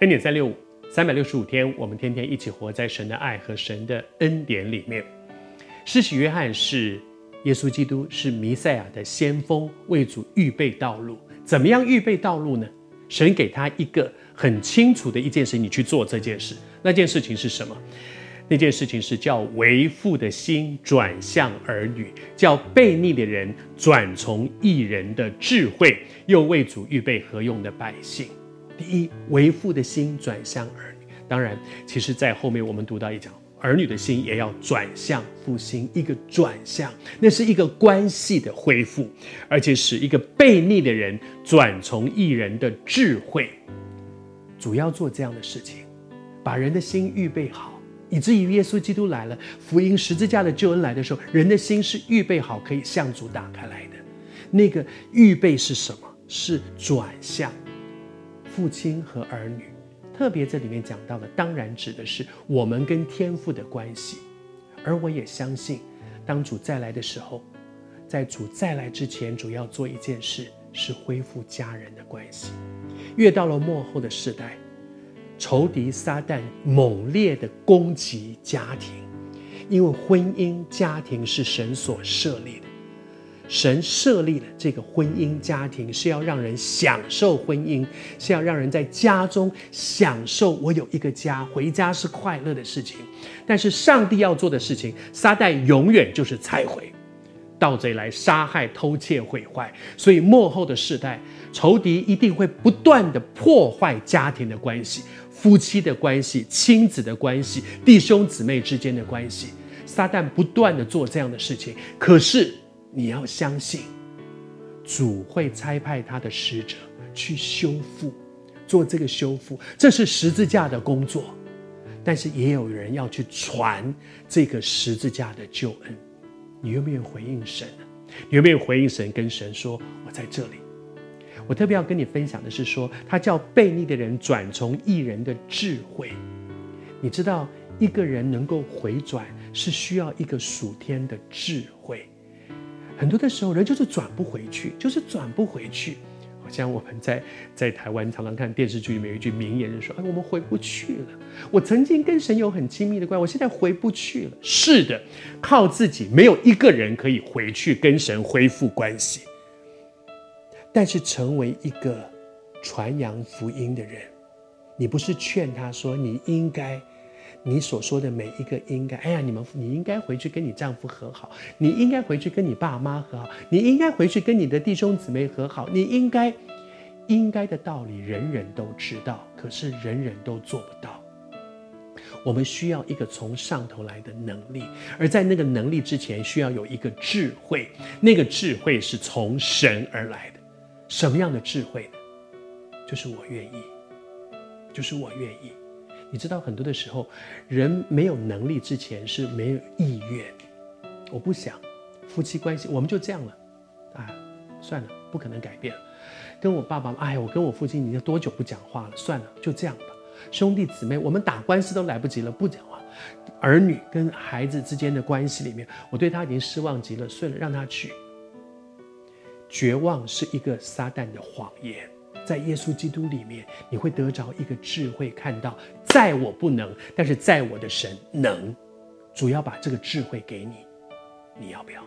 恩典三六五，三百六十五天，我们天天一起活在神的爱和神的恩典里面。施洗约翰是耶稣基督，是弥赛亚的先锋，为主预备道路。怎么样预备道路呢？神给他一个很清楚的一件事，你去做这件事。那件事情是什么？那件事情是叫为父的心转向儿女，叫悖逆的人转从义人的智慧，又为主预备合用的百姓。第一，为父的心转向儿女。当然，其实，在后面我们读到一讲，儿女的心也要转向父心，一个转向，那是一个关系的恢复，而且使一个悖逆的人转从一人的智慧。主要做这样的事情，把人的心预备好，以至于耶稣基督来了，福音十字架的救恩来的时候，人的心是预备好，可以向主打开来的。那个预备是什么？是转向。父亲和儿女，特别这里面讲到的，当然指的是我们跟天父的关系。而我也相信，当主再来的时候，在主再来之前，主要做一件事，是恢复家人的关系。越到了末后的时代，仇敌撒旦猛烈的攻击家庭，因为婚姻家庭是神所设立的。神设立了这个婚姻家庭，是要让人享受婚姻，是要让人在家中享受我有一个家，回家是快乐的事情。但是上帝要做的事情，撒旦永远就是拆毁，盗贼来杀害、偷窃、毁坏。所以末后的世代，仇敌一定会不断地破坏家庭的关系、夫妻的关系、亲子的关系、弟兄姊妹之间的关系。撒旦不断地做这样的事情，可是。你要相信，主会差派他的使者去修复，做这个修复，这是十字架的工作。但是也有人要去传这个十字架的救恩。你愿不愿意回应神呢？你愿不愿意回应神，跟神说：“我在这里。”我特别要跟你分享的是说，他叫悖逆的人转从义人的智慧。你知道，一个人能够回转，是需要一个属天的智慧。很多的时候，人就是转不回去，就是转不回去。好像我们在在台湾常常看电视剧里面有一句名言，就说：“哎，我们回不去了。我曾经跟神有很亲密的关系，我现在回不去了。”是的，靠自己没有一个人可以回去跟神恢复关系。但是成为一个传扬福音的人，你不是劝他说你应该。你所说的每一个应该，哎呀，你们你应该回去跟你丈夫和好，你应该回去跟你爸妈和好，你应该回去跟你的弟兄姊妹和好，你应该，应该的道理人人都知道，可是人人都做不到。我们需要一个从上头来的能力，而在那个能力之前，需要有一个智慧，那个智慧是从神而来的。什么样的智慧呢？就是我愿意，就是我愿意。你知道很多的时候，人没有能力之前是没有意愿。我不想夫妻关系，我们就这样了，啊，算了，不可能改变。跟我爸爸，哎，我跟我父亲已经多久不讲话了？算了，就这样吧。兄弟姊妹，我们打官司都来不及了，不讲话。儿女跟孩子之间的关系里面，我对他已经失望极了，算了，让他去。绝望是一个撒旦的谎言。在耶稣基督里面，你会得着一个智慧，看到在我不能，但是在我的神能。主要把这个智慧给你，你要不要？